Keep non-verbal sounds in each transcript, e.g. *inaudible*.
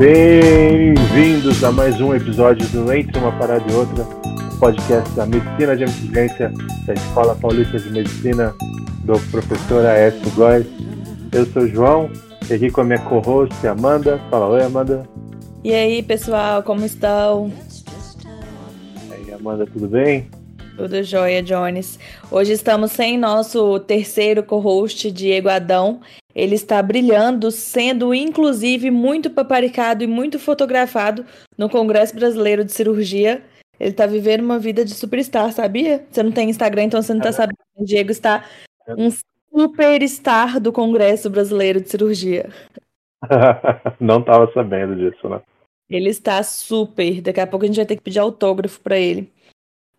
Bem-vindos a mais um episódio do Entre uma Parada e Outra, podcast da Medicina de Emergência da Escola Paulista de Medicina do professor Aécio Góes. Eu sou o João, e aqui com a minha co-host Amanda. Fala oi, Amanda. E aí, pessoal, como estão? E aí, Amanda, tudo bem? Tudo jóia, Jones. Hoje estamos sem nosso terceiro co-host, Diego Adão. Ele está brilhando, sendo inclusive muito paparicado e muito fotografado no Congresso Brasileiro de Cirurgia. Ele está vivendo uma vida de superstar, sabia? Você não tem Instagram, então você não está sabendo. O Diego está um superstar do Congresso Brasileiro de Cirurgia. *laughs* não estava sabendo disso, né? Ele está super. Daqui a pouco a gente vai ter que pedir autógrafo para ele.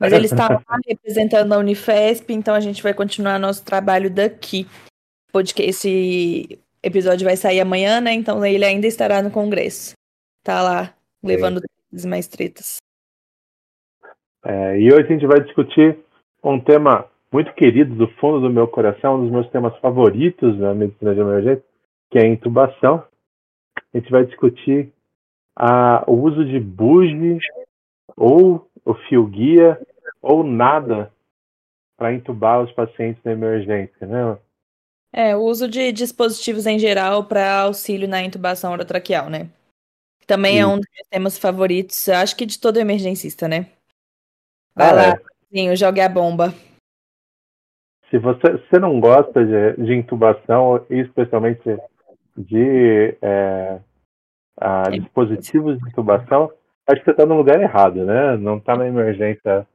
Mas ele está lá representando a Unifesp, então a gente vai continuar nosso trabalho daqui. Porque esse episódio vai sair amanhã, né? Então ele ainda estará no Congresso. Tá lá, levando é. mais tretas. É, e hoje a gente vai discutir um tema muito querido do fundo do meu coração, um dos meus temas favoritos na medicina de emergência, que é a intubação. A gente vai discutir a, o uso de bugie ou o fio guia ou nada para intubar os pacientes na emergência, né? É, o uso de dispositivos em geral para auxílio na intubação orotraqueal, né? Também Sim. é um dos meus temas favoritos, acho que de todo emergencista, né? Vai ah, lá, é. Jogue a bomba. Se você, você não gosta de, de intubação, especialmente de é, a, é. dispositivos de intubação, acho que você está no lugar errado, né? Não está na emergência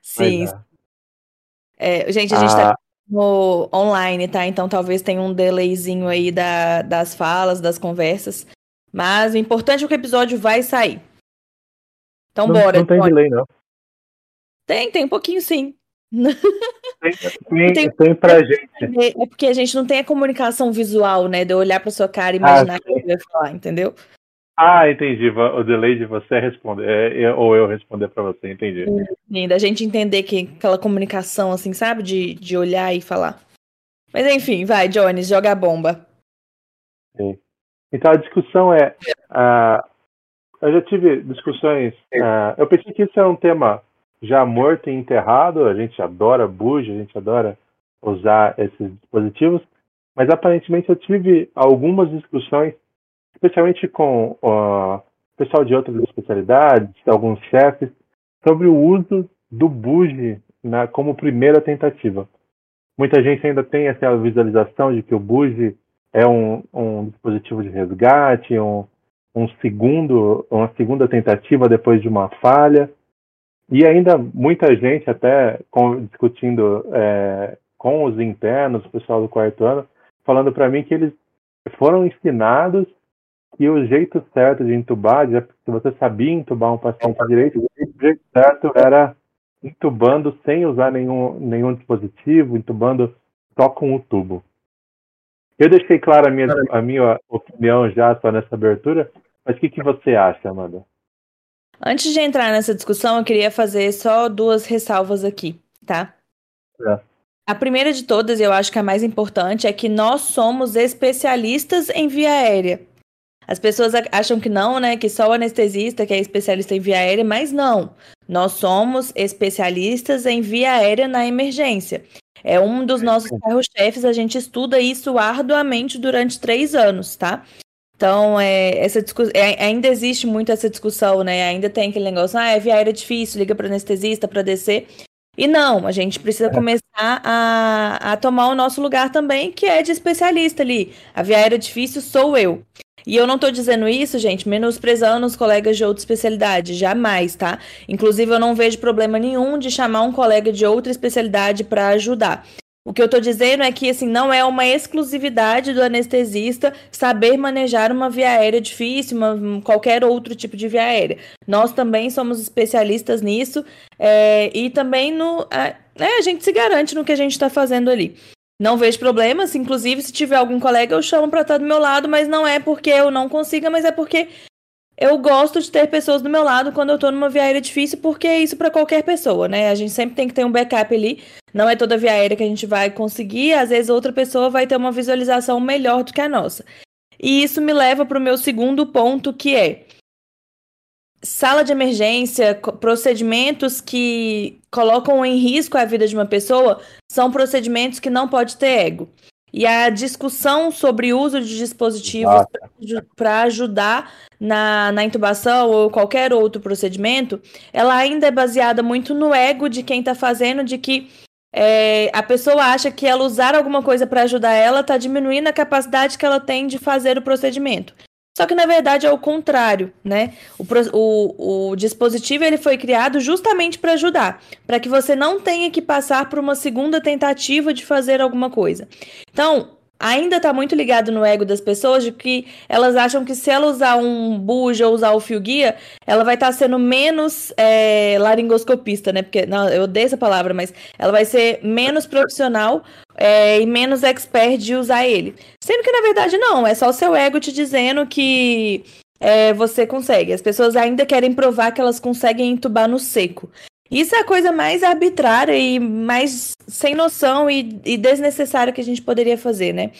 Sim. É. é, gente, a gente está ah. online, tá? Então talvez tenha um delayzinho aí da, das falas, das conversas. Mas o importante é que o episódio vai sair. Então não, bora. Não tem delay, não. Tem, tem um pouquinho sim. Tem, *laughs* tem, tem, tem pra *laughs* gente. É porque a gente não tem a comunicação visual, né? De eu olhar pra sua cara e ah, imaginar o que eu vai falar, entendeu? Ah, entendi. O delay de você é responder, é, ou eu responder para você, entendi. Sim, da gente entender que aquela comunicação, assim, sabe? De, de olhar e falar. Mas enfim, vai, Jones, joga a bomba. Sim. Então a discussão é. Uh, eu já tive discussões. Uh, eu pensei que isso é um tema já morto e enterrado. A gente adora buja, a gente adora usar esses dispositivos. Mas aparentemente eu tive algumas discussões especialmente com o pessoal de outras especialidades, alguns chefes, sobre o uso do buge na, como primeira tentativa. Muita gente ainda tem essa visualização de que o buge é um, um dispositivo de resgate, um, um segundo, uma segunda tentativa depois de uma falha. E ainda muita gente, até com, discutindo é, com os internos, o pessoal do quarto ano, falando para mim que eles foram ensinados que o jeito certo de intubar, se você sabia intubar um paciente direito, o jeito certo era intubando sem usar nenhum, nenhum dispositivo, intubando só com o tubo. Eu deixei clara a minha, a minha opinião já só nessa abertura, mas o que, que você acha, Amanda? Antes de entrar nessa discussão, eu queria fazer só duas ressalvas aqui, tá? É. A primeira de todas, eu acho que a mais importante, é que nós somos especialistas em via aérea. As pessoas acham que não, né? Que só o anestesista que é especialista em via aérea, mas não. Nós somos especialistas em via aérea na emergência. É um dos nossos carro-chefes, a gente estuda isso arduamente durante três anos, tá? Então, é, essa é, ainda existe muito essa discussão, né? Ainda tem aquele negócio, ah, é via aérea difícil, liga para anestesista para descer. E não, a gente precisa é. começar a, a tomar o nosso lugar também, que é de especialista ali. A via aérea difícil sou eu. E eu não tô dizendo isso, gente, menosprezando os colegas de outra especialidade, jamais, tá? Inclusive, eu não vejo problema nenhum de chamar um colega de outra especialidade para ajudar. O que eu tô dizendo é que, assim, não é uma exclusividade do anestesista saber manejar uma via aérea difícil, uma, qualquer outro tipo de via aérea. Nós também somos especialistas nisso é, e também no. É, a gente se garante no que a gente está fazendo ali. Não vejo problemas, inclusive se tiver algum colega eu chamo para estar do meu lado, mas não é porque eu não consiga, mas é porque eu gosto de ter pessoas do meu lado quando eu tô numa via aérea difícil, porque é isso para qualquer pessoa, né? A gente sempre tem que ter um backup ali. Não é toda via aérea que a gente vai conseguir, às vezes outra pessoa vai ter uma visualização melhor do que a nossa. E isso me leva para o meu segundo ponto, que é sala de emergência, procedimentos que colocam em risco a vida de uma pessoa, são procedimentos que não pode ter ego. E a discussão sobre o uso de dispositivos para ajudar na, na intubação ou qualquer outro procedimento, ela ainda é baseada muito no ego de quem está fazendo, de que é, a pessoa acha que ela usar alguma coisa para ajudar ela está diminuindo a capacidade que ela tem de fazer o procedimento. Só que na verdade é o contrário, né? O, o, o dispositivo ele foi criado justamente para ajudar, para que você não tenha que passar por uma segunda tentativa de fazer alguma coisa. Então, ainda está muito ligado no ego das pessoas de que elas acham que se ela usar um buja ou usar o fio guia, ela vai estar tá sendo menos é, laringoscopista, né? Porque não, eu odeio essa palavra, mas ela vai ser menos profissional é, e menos expert de usar ele. Sendo que na verdade não, é só o seu ego te dizendo que é, você consegue. As pessoas ainda querem provar que elas conseguem entubar no seco. Isso é a coisa mais arbitrária e mais sem noção e, e desnecessária que a gente poderia fazer, né?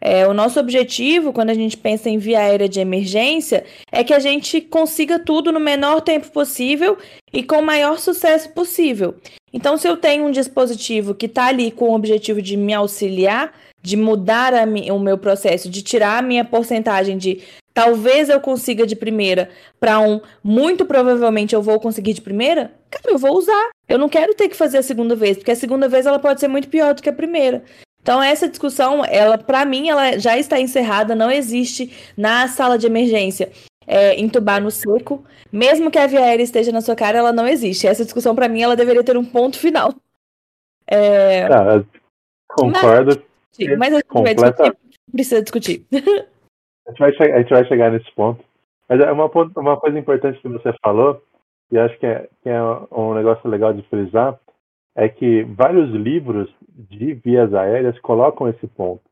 É, o nosso objetivo, quando a gente pensa em via aérea de emergência, é que a gente consiga tudo no menor tempo possível e com o maior sucesso possível. Então, se eu tenho um dispositivo que está ali com o objetivo de me auxiliar, de mudar o meu processo, de tirar a minha porcentagem de talvez eu consiga de primeira para um muito provavelmente eu vou conseguir de primeira, cara, eu vou usar. Eu não quero ter que fazer a segunda vez, porque a segunda vez ela pode ser muito pior do que a primeira. Então essa discussão, ela para mim ela já está encerrada, não existe na sala de emergência é, entubar no seco, mesmo que a via aérea esteja na sua cara, ela não existe. Essa discussão para mim ela deveria ter um ponto final. É... Ah, concordo. Mas, mas a gente completa... vai discutir, precisa discutir. A gente, vai chegar, a gente vai chegar nesse ponto. Mas é uma, uma coisa importante que você falou, e acho que é, que é um negócio legal de frisar, é que vários livros de vias aéreas colocam esse ponto,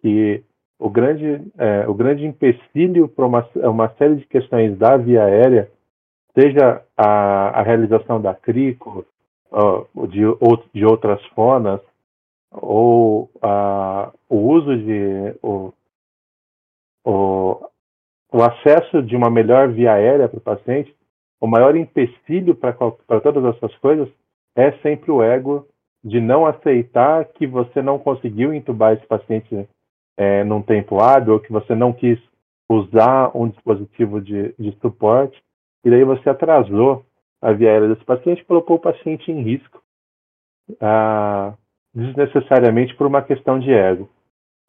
que o grande, é, o grande empecilho para uma, uma série de questões da via aérea, seja a, a realização da CRICO, uh, de, ou, de outras fonas, ou o uso de o, o, o acesso de uma melhor via aérea para o paciente, o maior empecilho para todas essas coisas é sempre o ego de não aceitar que você não conseguiu entubar esse paciente é, num tempo hábil, ou que você não quis usar um dispositivo de, de suporte, e daí você atrasou a via aérea desse paciente e colocou o paciente em risco, ah, desnecessariamente por uma questão de ego.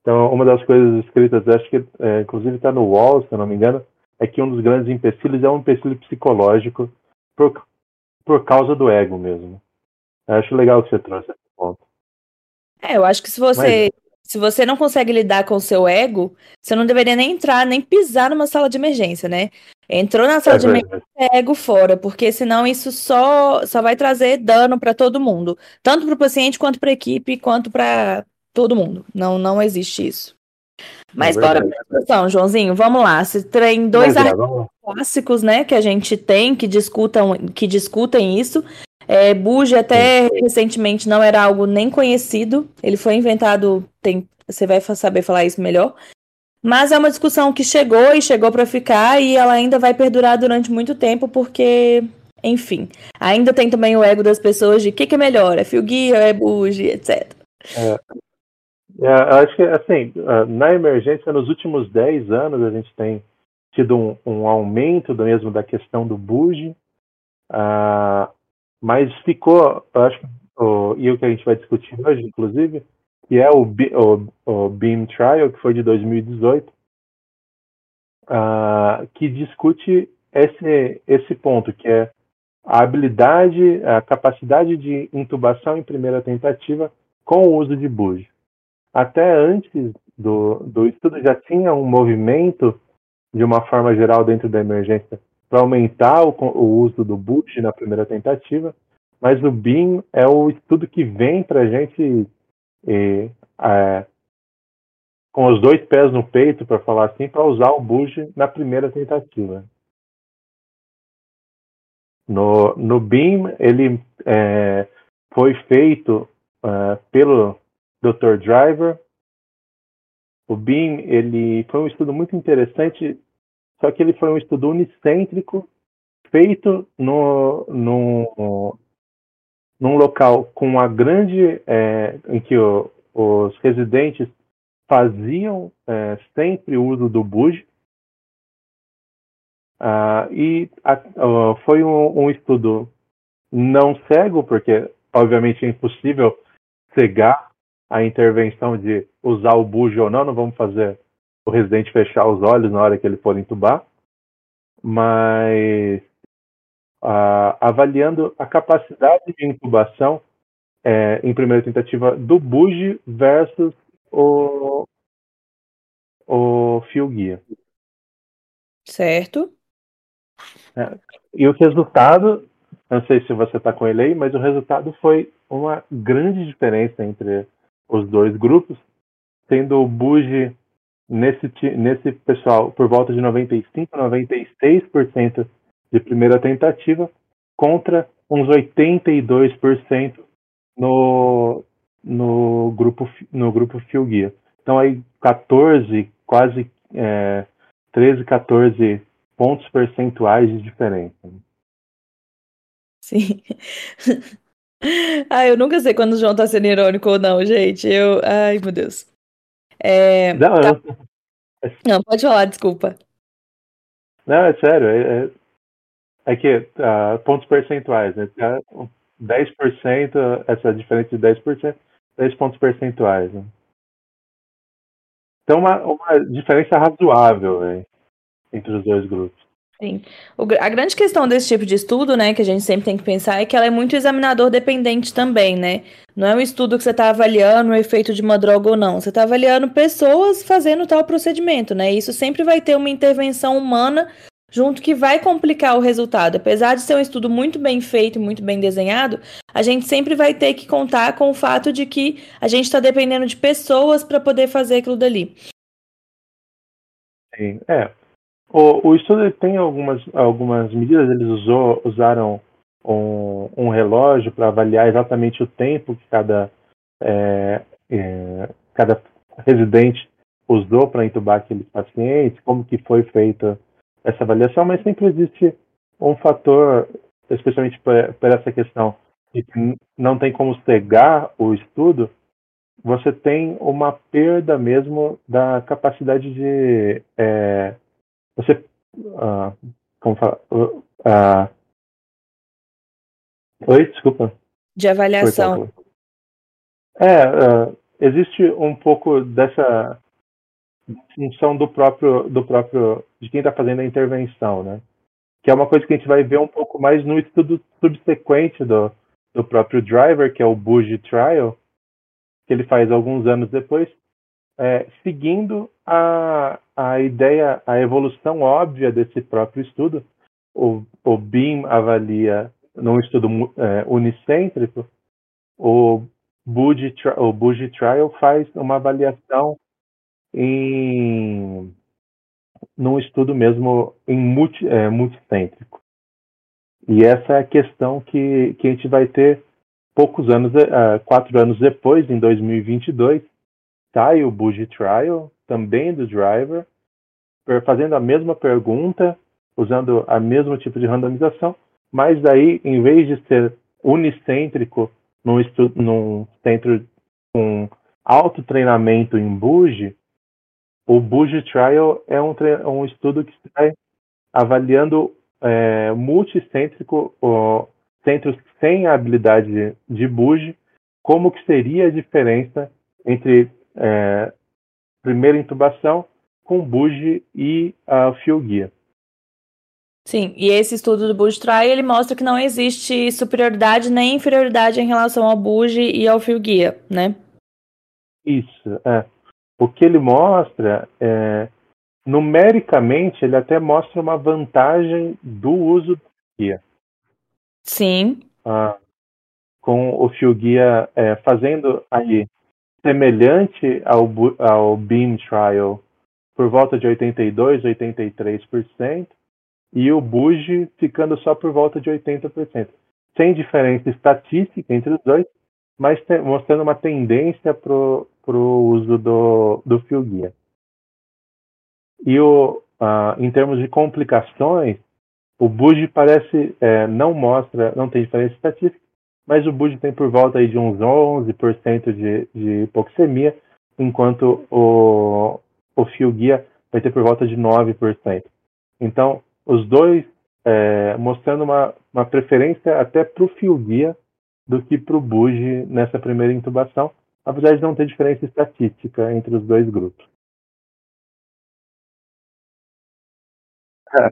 Então, uma das coisas escritas, acho que é, inclusive está no Wall, se eu não me engano, é que um dos grandes empecilhos é um empecilho psicológico por, por causa do ego mesmo. Eu acho legal que você trouxe esse ponto. É, eu acho que se você Mas... se você não consegue lidar com o seu ego, você não deveria nem entrar, nem pisar numa sala de emergência, né? Entrou na sala é de emergência, ego fora, porque senão isso só, só vai trazer dano para todo mundo, tanto para o paciente quanto para a equipe, quanto para todo mundo. Não, não existe isso. Mas é bora para a discussão, Joãozinho. Vamos lá. Se tem dois artigos clássicos, né, que a gente tem que discutam, que discutem isso. É, Buge até recentemente não era algo nem conhecido. Ele foi inventado, tem, você vai saber falar isso melhor. Mas é uma discussão que chegou e chegou para ficar e ela ainda vai perdurar durante muito tempo porque, enfim, ainda tem também o ego das pessoas de o que, que, é melhor, é fio guia, é buge, etc. É, é, eu acho que, assim, ah, na emergência, nos últimos 10 anos, a gente tem tido um, um aumento do mesmo da questão do buge, uh, mas ficou, acho, o, e o que a gente vai discutir hoje, inclusive, que é o, o, o Beam Trial, que foi de 2018, uh, ah, que discute esse, esse ponto, que é a habilidade, a capacidade de intubação em primeira tentativa com o uso de buge até antes do, do estudo já tinha um movimento, de uma forma geral, dentro da emergência, para aumentar o, o, uso do boot na primeira tentativa, mas o BIM é o estudo que vem para a gente é, com os dois pés no peito, para falar assim, para usar o boot na primeira tentativa. No, no BIM, ele é, foi feito é, pelo Dr. Driver o BIM ele foi um estudo muito interessante, só que ele foi um estudo unicêntrico feito no, no, num local com uma grande é, em que o, os residentes faziam é, sempre uso do buge. Uh, e a, uh, foi um, um, estudo não cego porque obviamente é impossível cegar a intervenção de usar o buge ou não não vamos fazer o residente fechar os olhos na hora que ele for entubar mas avaliando a capacidade de intubação é, em primeira tentativa do Buge versus o, o fio guia. Certo. É, e o resultado, não sei se você está com ele aí, mas o resultado foi uma grande diferença entre os dois grupos, sendo o Buge nesse, nesse pessoal por volta de 95, 96% de primeira tentativa contra uns 82% no, no grupo no grupo Fio Guia. Então aí 14, quase é, 13, 14 pontos percentuais de diferença. Sim. *laughs* ah, eu nunca sei quando o João tá sendo irônico ou não, gente. Eu, ai, meu Deus. É, não, tá... não, pode falar, desculpa. Não, é sério. É, é é que uh, pontos percentuais, né? 10%, essa diferença de 10%, 10 pontos percentuais. Né? Então, uma, uma diferença razoável né, entre os dois grupos. Sim. O, a grande questão desse tipo de estudo, né, que a gente sempre tem que pensar, é que ela é muito examinador dependente também, né? Não é um estudo que você está avaliando o efeito de uma droga ou não. Você está avaliando pessoas fazendo tal procedimento, né? Isso sempre vai ter uma intervenção humana junto que vai complicar o resultado. Apesar de ser um estudo muito bem feito, muito bem desenhado, a gente sempre vai ter que contar com o fato de que a gente está dependendo de pessoas para poder fazer aquilo dali. Sim, é. O, o estudo tem algumas, algumas medidas, eles usou, usaram um, um relógio para avaliar exatamente o tempo que cada, é, é, cada residente usou para entubar aqueles pacientes, como que foi feita essa avaliação, mas sempre existe um fator, especialmente por, essa questão de que não tem como cegar o estudo, você tem uma perda mesmo da capacidade de é, você uh, como fala? Uh, oi desculpa. De avaliação. É uh, existe um pouco dessa função do próprio, do próprio de quem está fazendo a intervenção, né? Que é uma coisa que a gente vai ver um pouco mais no estudo subsequente do, do próprio driver, que é o Buge Trial, que ele faz alguns anos depois, é, seguindo a, a ideia, a evolução óbvia desse próprio estudo. O, o BIM avalia, num estudo é, unicêntrico, o Buge, o Buge Trial faz uma avaliação em num estudo mesmo em multi, é, multicêntrico. E essa é a questão que, que a gente vai ter poucos anos, uh, quatro anos depois, em 2022, sai o Bugi Trial, também do Driver, fazendo a mesma pergunta, usando a mesmo tipo de randomização, mas daí, em vez de ser unicêntrico num, num centro com alto treinamento em Bugi, o Buge Trial é um, um estudo que está avaliando é, multicêntrico, ó, centros sem habilidade de Buge, como que seria a diferença entre é, primeira intubação com Buge e a fio guia. Sim, e esse estudo do Buge Trial ele mostra que não existe superioridade nem inferioridade em relação ao Buge e ao fio guia, né? Isso, é. O que ele mostra, é, numericamente, ele até mostra uma vantagem do uso do guia. Sim. Ah, com o fio guia é, fazendo aí semelhante ao, ao Beam Trial por volta de 82, 83%, e o Buge ficando só por volta de 80%. Sem diferença estatística entre os dois, mas mostrando uma tendência para o uso do, do fio guia. E o, uh, em termos de complicações, o Buge parece, é, não mostra, não tem diferença estatística, mas o Buge tem por volta aí de uns 11% de, de hipoxemia, enquanto o, o fio guia vai ter por volta de 9%. Então, os dois é, mostrando uma, uma preferência até para o fio guia do que para o Buge nessa primeira intubação, apesar de não ter diferença estatística entre os dois grupos. É.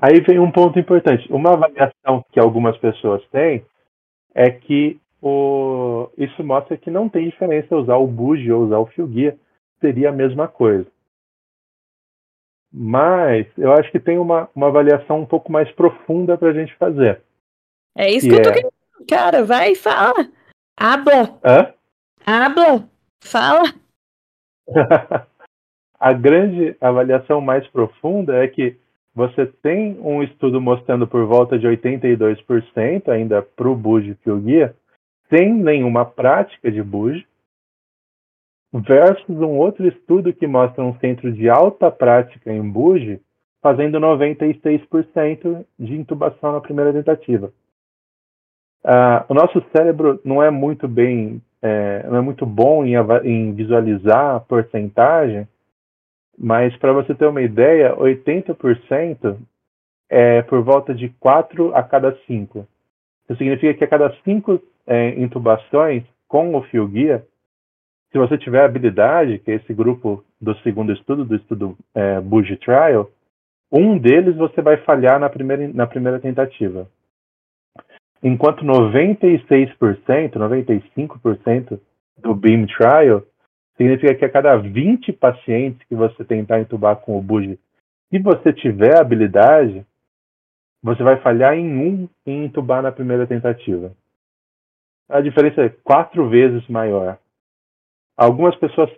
Aí vem um ponto importante. Uma avaliação que algumas pessoas têm é que o... isso mostra que não tem diferença usar o Buge ou usar o fio guia, seria a mesma coisa. Mas eu acho que tem uma, uma avaliação um pouco mais profunda para a gente fazer. É isso que, que eu tô é... querendo. Cara, vai e fala. Habla. Hã? Habla. Fala. *laughs* a grande avaliação mais profunda é que você tem um estudo mostrando por volta de 82% ainda para o Buge que o guia, sem nenhuma prática de Buge, versus um outro estudo que mostra um centro de alta prática em Buge fazendo 96% de intubação na primeira tentativa. Uh, o nosso cérebro não é muito bem, é, não é muito bom em, em visualizar a porcentagem, mas para você ter uma ideia, 80% é por volta de 4 a cada 5. Isso significa que a cada 5 é, intubações com o fio guia, se você tiver habilidade, que é esse grupo do segundo estudo, do estudo é, Buji Trial, um deles você vai falhar na primeira, na primeira tentativa. Enquanto 96%, 95% do Beam Trial significa que a cada 20 pacientes que você tentar entubar com o Buji, se você tiver habilidade, você vai falhar em um em entubar na primeira tentativa. A diferença é quatro vezes maior. Algumas pessoas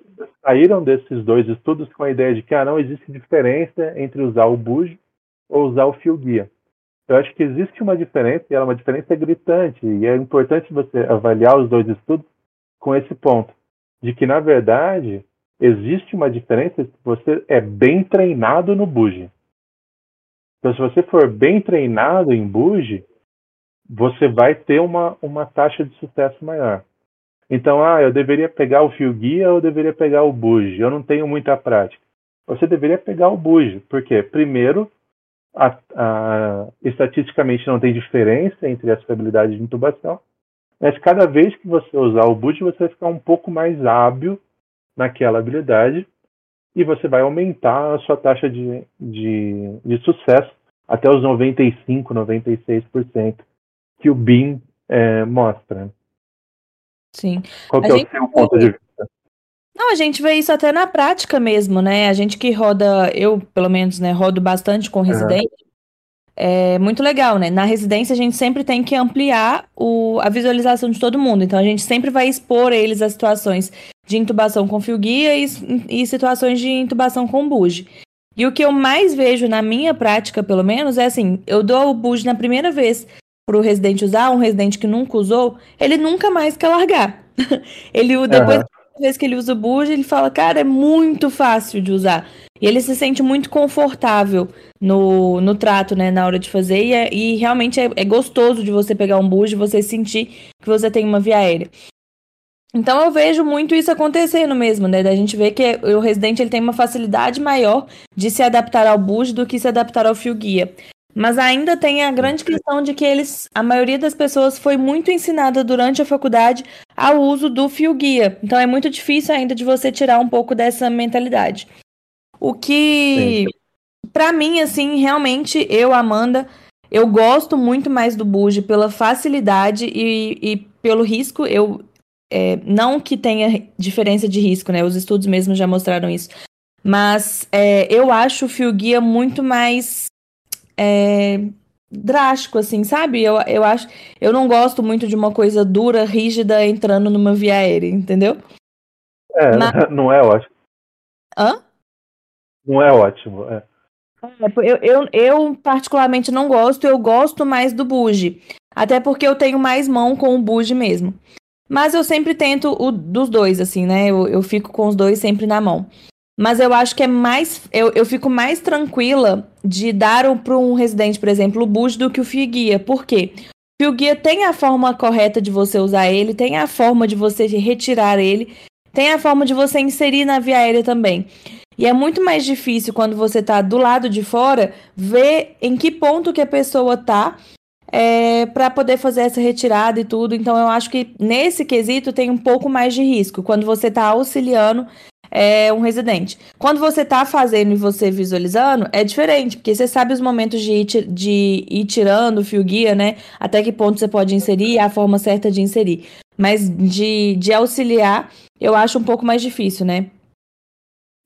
saíram desses dois estudos com a ideia de que ah, não existe diferença entre usar o Buji ou usar o fio guia. Eu acho que existe uma diferença, e ela é uma diferença gritante, e é importante você avaliar os dois estudos com esse ponto, de que, na verdade, existe uma diferença se você é bem treinado no Buji. Então, se você for bem treinado em Buji, você vai ter uma, uma taxa de sucesso maior. Então, ah, eu deveria pegar o fio guia ou eu deveria pegar o Buji? Eu não tenho muita prática. Você deveria pegar o Buji, porque, primeiro, a, a, estatisticamente não tem diferença entre as probabilidades de intubação, mas cada vez que você usar o boot, você vai ficar um pouco mais hábil naquela habilidade e você vai aumentar a sua taxa de, de, de sucesso até os 95, 96% que o BIM é, mostra. Sim. Qual que é o seu ponto de vista? Não, a gente vê isso até na prática mesmo, né? A gente que roda, eu pelo menos, né, rodo bastante com residente. Uhum. É muito legal, né? Na residência a gente sempre tem que ampliar o, a visualização de todo mundo. Então a gente sempre vai expor eles a situações de intubação com fio guia e, e situações de intubação com buge. E o que eu mais vejo na minha prática, pelo menos, é assim: eu dou o buge na primeira vez para o residente usar, um residente que nunca usou, ele nunca mais quer largar. *laughs* ele depois uhum vez que ele usa o Buge, ele fala, cara, é muito fácil de usar. E ele se sente muito confortável no, no trato, né, na hora de fazer. E, é, e realmente é, é, gostoso de você pegar um Buge e você sentir que você tem uma via aérea. Então eu vejo muito isso acontecendo mesmo, né? Da gente ver que o residente ele tem uma facilidade maior de se adaptar ao Buge do que se adaptar ao fio guia. Mas ainda tem a grande questão de que eles, a maioria das pessoas foi muito ensinada durante a faculdade ao uso do fio guia. Então é muito difícil ainda de você tirar um pouco dessa mentalidade. O que, para mim, assim, realmente, eu, Amanda, eu gosto muito mais do Buge pela facilidade e, e pelo risco. Eu é, não que tenha diferença de risco, né? Os estudos mesmo já mostraram isso. Mas é, eu acho o fio guia muito mais é, drástico, assim, sabe? Eu, eu acho. Eu não gosto muito de uma coisa dura, rígida, entrando numa via aérea, entendeu? É, Mas... *laughs* não é ótimo. Hã? Não é ótimo, é. é. Eu, eu, eu, particularmente não gosto, eu gosto mais do buge. Até porque eu tenho mais mão com o buge mesmo. Mas eu sempre tento o dos dois, assim, né? Eu, eu fico com os dois sempre na mão. Mas eu acho que é mais. Eu, eu fico mais tranquila de dar para um residente, por exemplo, o boost do que o fio guia. Por quê? O fio guia tem a forma correta de você usar ele, tem a forma de você retirar ele, tem a forma de você inserir na via aérea também. E é muito mais difícil quando você está do lado de fora ver em que ponto que a pessoa está é, para poder fazer essa retirada e tudo. Então, eu acho que nesse quesito tem um pouco mais de risco quando você está auxiliando é, um residente. Quando você está fazendo e você visualizando, é diferente, porque você sabe os momentos de ir, de ir tirando o fio guia, né? Até que ponto você pode inserir, a forma certa de inserir. Mas de, de auxiliar, eu acho um pouco mais difícil, né?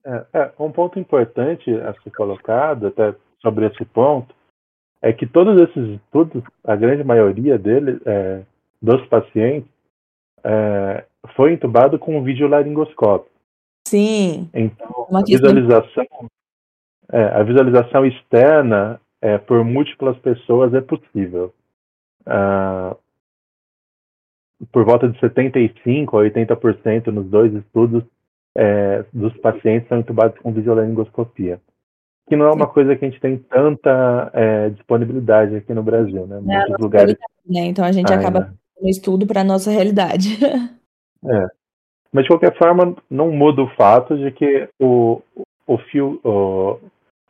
É, é, um ponto importante a ser colocado, até sobre esse ponto, é que todos esses estudos, a grande maioria deles, é, dos pacientes, é, foi entubado com um videolaringoscópio. Sim. Então, a visualização, é, a visualização externa é, por múltiplas pessoas é possível. Ah, por volta de 75% a 80% nos dois estudos é, dos pacientes são entubados com videolaringoscopia. Que não é uma coisa que a gente tem tanta é, disponibilidade aqui no Brasil, né? É Muitos lugares. Né? Então a gente acaba fazendo estudo para a nossa realidade. *laughs* É. Mas de qualquer forma, não muda o fato de que o, o fio, o,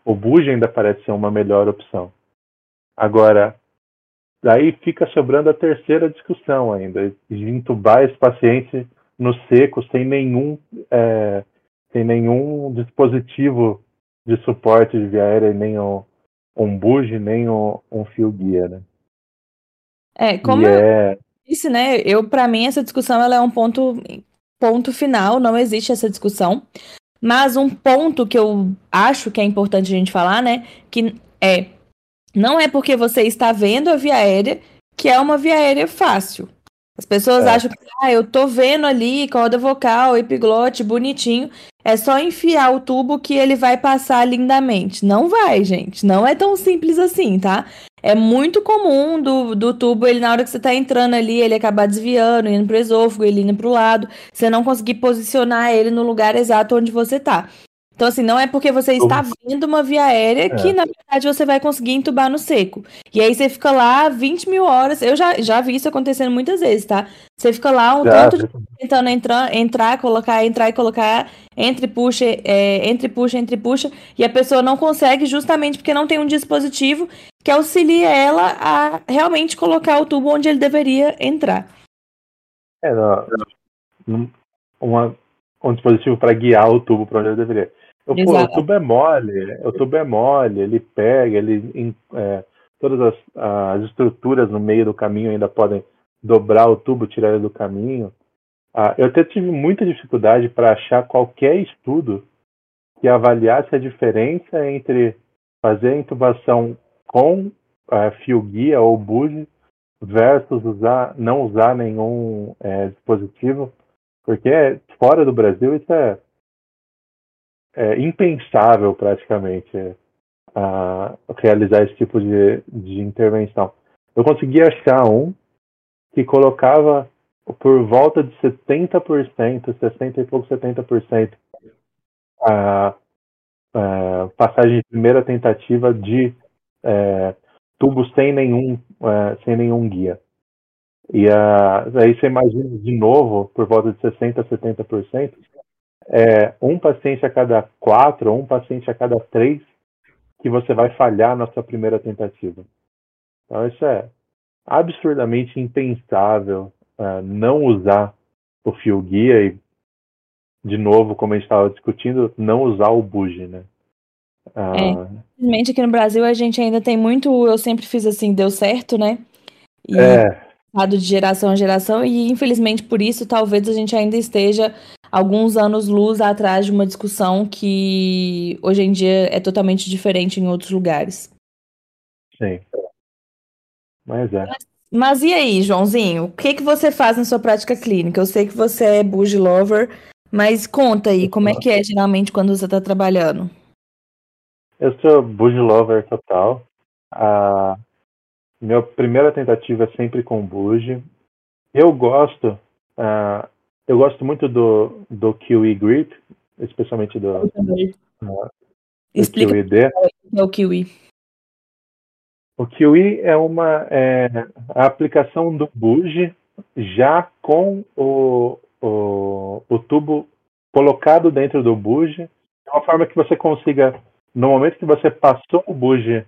o buge ainda parece ser uma melhor opção. Agora, daí fica sobrando a terceira discussão ainda, de entubar esse paciente no seco, sem nenhum, é, sem nenhum dispositivo de suporte de via aérea, nem um, um buge, nem um, um fio guia, né? É, como e eu é... disse, né, eu, para mim, essa discussão ela é um ponto, ponto final, não existe essa discussão. Mas um ponto que eu acho que é importante a gente falar, né, que é, não é porque você está vendo a via aérea que é uma via aérea fácil. As pessoas é. acham que, ah, eu tô vendo ali corda vocal, epiglote, bonitinho. É só enfiar o tubo que ele vai passar lindamente. Não vai, gente. Não é tão simples assim, tá? É muito comum do, do tubo, ele na hora que você tá entrando ali, ele acabar desviando, indo pro esôfago, ele indo pro lado. Você não conseguir posicionar ele no lugar exato onde você tá. Então, assim, não é porque você está vendo uma via aérea é. que, na verdade, você vai conseguir entubar no seco. E aí você fica lá 20 mil horas. Eu já, já vi isso acontecendo muitas vezes, tá? Você fica lá um já, tanto de tentando entrar, entrar, colocar, entrar e colocar, entre puxa, é, entre puxa, entre puxa, e a pessoa não consegue justamente porque não tem um dispositivo que auxilie ela a realmente colocar o tubo onde ele deveria entrar. É, não, uma, um dispositivo para guiar o tubo para onde ele deveria. O, pô, o tubo é mole, o tubo é mole, ele pega, ele é, todas as, as, estruturas no meio do caminho ainda podem dobrar o tubo, tirar ele do caminho. Ah, eu até tive muita dificuldade para achar qualquer estudo que avaliasse a diferença entre fazer a intubação com é, fio guia ou buge versus usar, não usar nenhum é, dispositivo, porque fora do Brasil isso é é, impensável praticamente a realizar esse tipo de, de intervenção. Eu consegui achar um que colocava por volta de 70%, 60 e pouco 70% a, a passagem de primeira tentativa de é, tubo sem nenhum, é, sem nenhum guia. E a, aí você imagina de novo, por volta de 60, 70%, é, um paciente a cada quatro ou um paciente a cada três que você vai falhar na sua primeira tentativa. Então, isso é absurdamente impensável uh, não usar o fio guia e, de novo, como a gente estava discutindo, não usar o buge, né? Uh... É, infelizmente aqui no Brasil a gente ainda tem muito, eu sempre fiz assim, deu certo, né? E é. de geração a geração, e infelizmente por isso talvez a gente ainda esteja alguns anos luz atrás de uma discussão que hoje em dia é totalmente diferente em outros lugares. Sim. Mas é. Mas, mas e aí, Joãozinho? O que, que você faz na sua prática clínica? Eu sei que você é bougie lover, mas conta aí, como é que é geralmente quando você está trabalhando? Eu sou bougie lover total. A minha primeira tentativa é sempre com bougie. Eu gosto Uh, eu gosto muito do, do QE Grip, especialmente do, uh, Explica. É o QE. O QE é uma é, a aplicação do buge já com o, o, o tubo colocado dentro do buge, de uma forma que você consiga, no momento que você passou o buge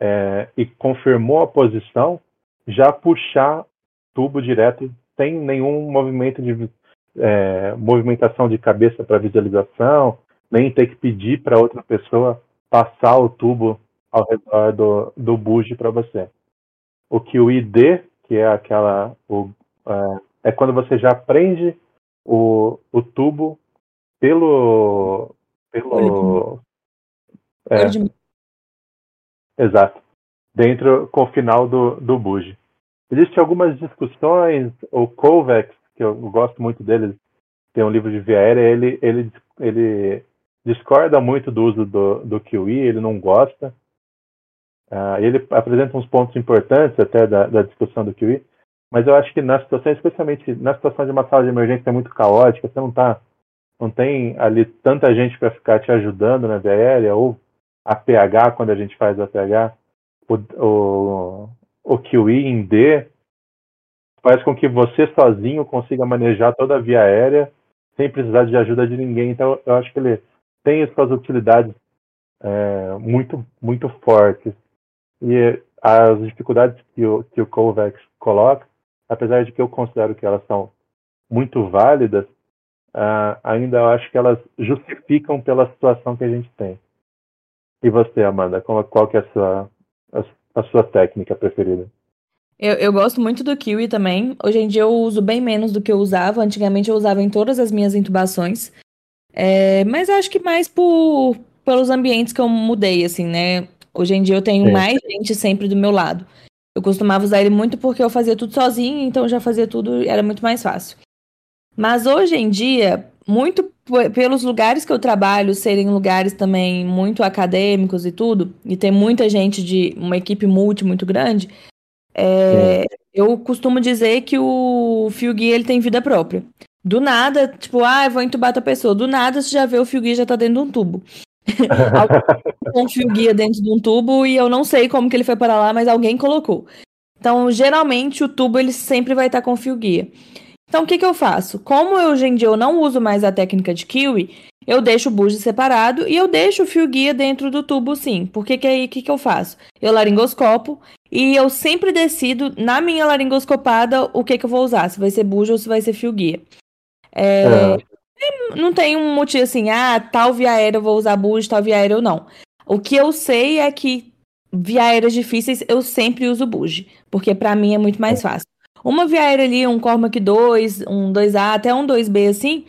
é, e confirmou a posição, já puxar tubo direto sem nenhum movimento de é, movimentação de cabeça para visualização, nem ter que pedir para outra pessoa passar o tubo ao redor do, do buge para você. O que o ID, que é aquela. O, é, é, quando você já prende o, o tubo pelo. pelo é, exato. Dentro com o final do, do buge. Existem algumas discussões, o Kovacs, que eu gosto muito dele, tem um livro de via aérea, ele, ele, ele discorda muito do uso do, do QE, ele não gosta. Uh, ele apresenta uns pontos importantes até da, da, discussão do QI, mas eu acho que na situação, especialmente na situação de uma sala de emergência muito caótica, você não tá, não tem ali tanta gente para ficar te ajudando na via aérea ou a PH quando a gente faz a PH, o, o, o QI em D faz com que você sozinho consiga manejar toda a via aérea sem precisar de ajuda de ninguém. Então eu acho que ele tem suas utilidades é, muito muito fortes e as dificuldades que o, que o Kovacs coloca, apesar de que eu considero que elas são muito válidas, uh, ainda eu acho que elas justificam pela situação que a gente tem. E você, Amanda, qual, qual que é a sua, a, a sua técnica preferida? Eu, eu, gosto muito do Kiwi também. Hoje em dia eu uso bem menos do que eu usava. Antigamente eu usava em todas as minhas intubações. É, mas acho que mais por, pelos ambientes que eu mudei, assim, né? Hoje em dia eu tenho mais gente sempre do meu lado. Eu costumava usar ele muito porque eu fazia tudo sozinho, então já fazia tudo, era muito mais fácil. Mas hoje em dia, muito pelos lugares que eu trabalho serem lugares também muito acadêmicos e tudo, e tem muita gente de uma equipe multi muito grande, é, eu costumo dizer que o fio guia ele tem vida própria. Do nada, tipo, ah, eu vou entubar outra pessoa. Do nada, você já vê o fio guia já tá dentro de um tubo *laughs* um fio guia dentro de um tubo e eu não sei como que ele foi para lá, mas alguém colocou. Então, geralmente, o tubo ele sempre vai estar com fio guia. Então, o que, que eu faço? Como eu, hoje em dia eu não uso mais a técnica de kiwi, eu deixo o buge separado e eu deixo o fio guia dentro do tubo sim. Porque que aí o que, que eu faço? Eu laringoscopo e eu sempre decido na minha laringoscopada o que, que eu vou usar, se vai ser buge ou se vai ser fio guia. É, é não tem um motivo assim, ah, tal via aérea eu vou usar boost, tal via aérea eu não. O que eu sei é que via aéreas difíceis eu sempre uso boost, porque para mim é muito mais é. fácil. Uma via aérea ali, um Cormac 2, um 2A, até um 2B assim,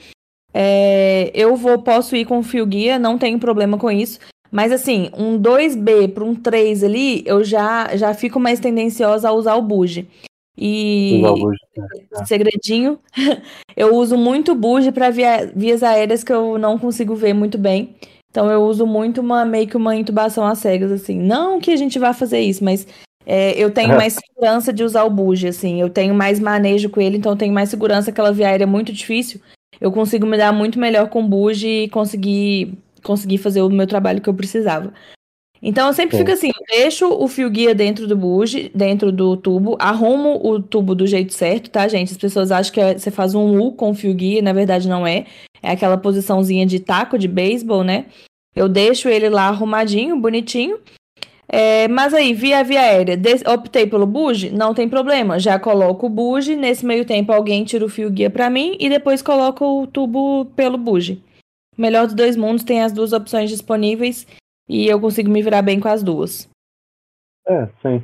é, eu vou posso ir com fio guia, não tenho problema com isso. Mas assim, um 2B para um 3 ali, eu já já fico mais tendenciosa a usar o buge. E né? segredinho, *laughs* eu uso muito buge para via, vias aéreas que eu não consigo ver muito bem. Então eu uso muito uma meio que uma intubação às cegas assim. Não que a gente vá fazer isso, mas é, eu tenho *laughs* mais segurança de usar o buge assim. Eu tenho mais manejo com ele, então eu tenho mais segurança. Aquela via aérea é muito difícil. Eu consigo me dar muito melhor com buge e conseguir conseguir fazer o meu trabalho que eu precisava. Então eu sempre Sim. fico assim, eu deixo o fio guia dentro do buge, dentro do tubo, arrumo o tubo do jeito certo, tá, gente? As pessoas acham que é, você faz um U com o fio guia, na verdade não é. É aquela posiçãozinha de taco de beisebol, né? Eu deixo ele lá arrumadinho, bonitinho. É, mas aí, via via aérea, optei pelo buge, não tem problema. Já coloco o buge, nesse meio tempo alguém tira o fio guia para mim e depois coloco o tubo pelo buge. Melhor dos dois mundos, tem as duas opções disponíveis e eu consigo me virar bem com as duas. É, sim.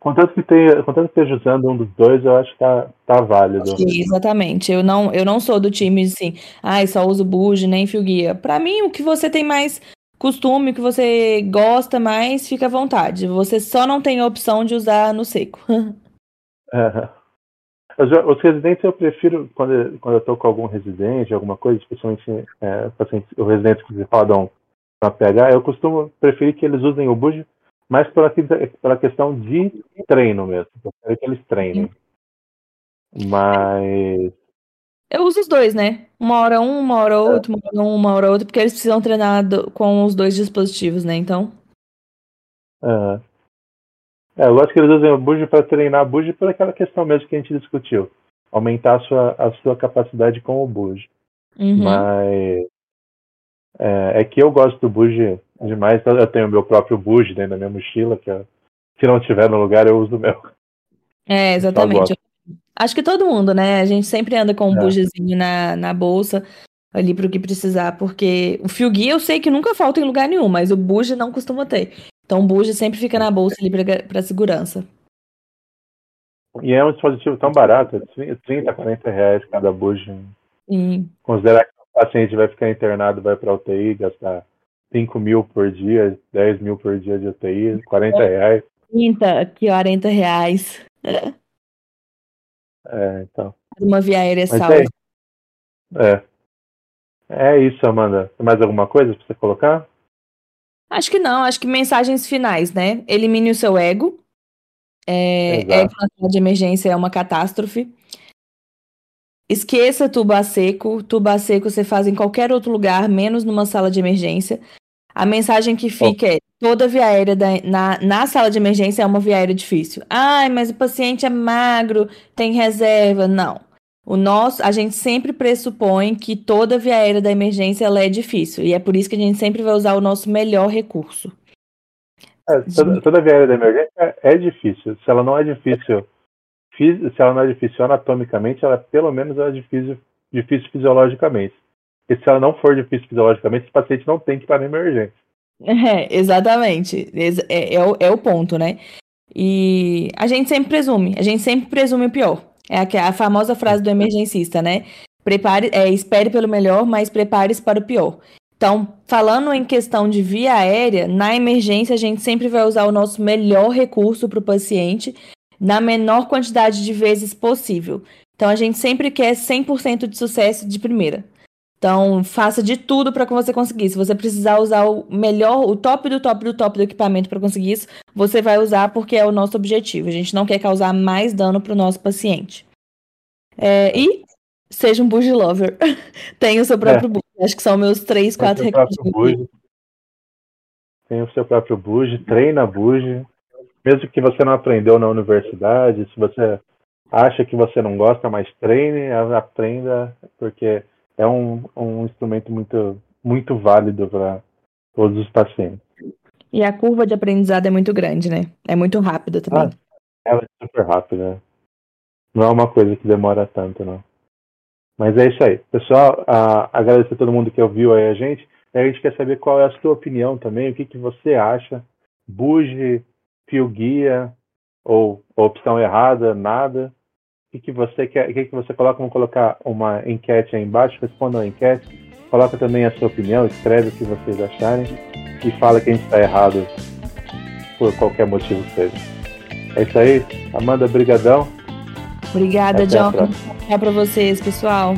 Contanto que, tenha, contanto que esteja usando um dos dois, eu acho que tá, tá válido. Sim, exatamente. Eu não, eu não sou do time assim, ai, ah, só uso buge, nem fio guia. Pra mim, o que você tem mais costume, que você gosta mais, fica à vontade. Você só não tem a opção de usar no seco. *laughs* *laughs* é. Os residentes eu prefiro, quando, quando eu tô com algum residente, alguma coisa, especialmente é, pacientes, o residente que você fala, dão para PH, eu costumo preferir que eles usem o Buji mais pela, pela questão de treino mesmo. Eu quero que eles treinem. Mas Eu uso os dois, né? Uma hora um, uma hora outro, uma hora um, uma hora outro, porque eles precisam treinar do, com os dois dispositivos, né? Então. Uhum. É, lógico que eles usam o Buge para treinar Buge por aquela questão mesmo que a gente discutiu. Aumentar a sua, a sua capacidade com o Buge. Uhum. Mas é, é, que eu gosto do Buge demais. Eu tenho o meu próprio Buge dentro da minha mochila, que eu, se não tiver no lugar, eu uso o meu. É, exatamente. Acho que todo mundo, né? A gente sempre anda com um é. bugezinho na, na bolsa ali para o que precisar, porque o fio guia eu sei que nunca falta em lugar nenhum, mas o buge não costuma ter. Então o buge sempre fica na bolsa ali para segurança. E é um dispositivo tão barato, 30, 40 reais cada buge. Sim. Considerar que o paciente vai ficar internado, vai para UTI, gastar 5 mil por dia, 10 mil por dia de UTI, 40 reais. 30, 40 reais. *laughs* É, então. Uma via aérea salva. É, é. É isso, Amanda. Tem mais alguma coisa pra você colocar? Acho que não. Acho que mensagens finais, né? Elimine o seu ego. É, ego na sala de emergência é uma catástrofe. Esqueça tuba seco. Tuba seco você faz em qualquer outro lugar, menos numa sala de emergência. A mensagem que fica oh. é: toda via aérea da, na, na sala de emergência é uma via aérea difícil. Ai, mas o paciente é magro, tem reserva. Não. O nosso, a gente sempre pressupõe que toda via aérea da emergência ela é difícil. E é por isso que a gente sempre vai usar o nosso melhor recurso. É, toda, toda via aérea da emergência é difícil. Se ela não é difícil, se ela não é difícil anatomicamente, ela pelo menos é difícil, difícil fisiologicamente. Porque se ela não for difícil fisiologicamente, esse paciente não tem que estar na emergência. É, exatamente. É, é, o, é o ponto, né? E a gente sempre presume, a gente sempre presume o pior. É a, a famosa frase do emergencista, né? Prepare, é, espere pelo melhor, mas prepare-se para o pior. Então, falando em questão de via aérea, na emergência a gente sempre vai usar o nosso melhor recurso para o paciente na menor quantidade de vezes possível. Então, a gente sempre quer 100% de sucesso de primeira. Então, faça de tudo para que você conseguir. Se você precisar usar o melhor, o top do top do top do equipamento para conseguir isso, você vai usar porque é o nosso objetivo. A gente não quer causar mais dano para o nosso paciente. É, e seja um bougie lover. *laughs* Tenha o seu próprio é. Acho que são meus três, quatro recursos. Tenha o seu próprio bougie, treina bougie. Mesmo que você não aprendeu na universidade, se você acha que você não gosta, mas treine, aprenda, porque é um, um instrumento muito, muito válido para todos os pacientes. E a curva de aprendizado é muito grande, né? É muito rápida também. Ah, ela é super rápida. Não é uma coisa que demora tanto, não. Mas é isso aí. Pessoal, uh, agradecer a todo mundo que ouviu aí a gente. A gente quer saber qual é a sua opinião também, o que, que você acha. Buge, fio guia, ou opção errada, nada. Que, que você quer, o que, que você coloca? Vamos colocar uma enquete aí embaixo, responda a enquete, coloca também a sua opinião, escreve o que vocês acharem e fala que a gente está errado por qualquer motivo que seja. É isso aí. Amanda, brigadão. Obrigada, Até John. Até para vocês, pessoal.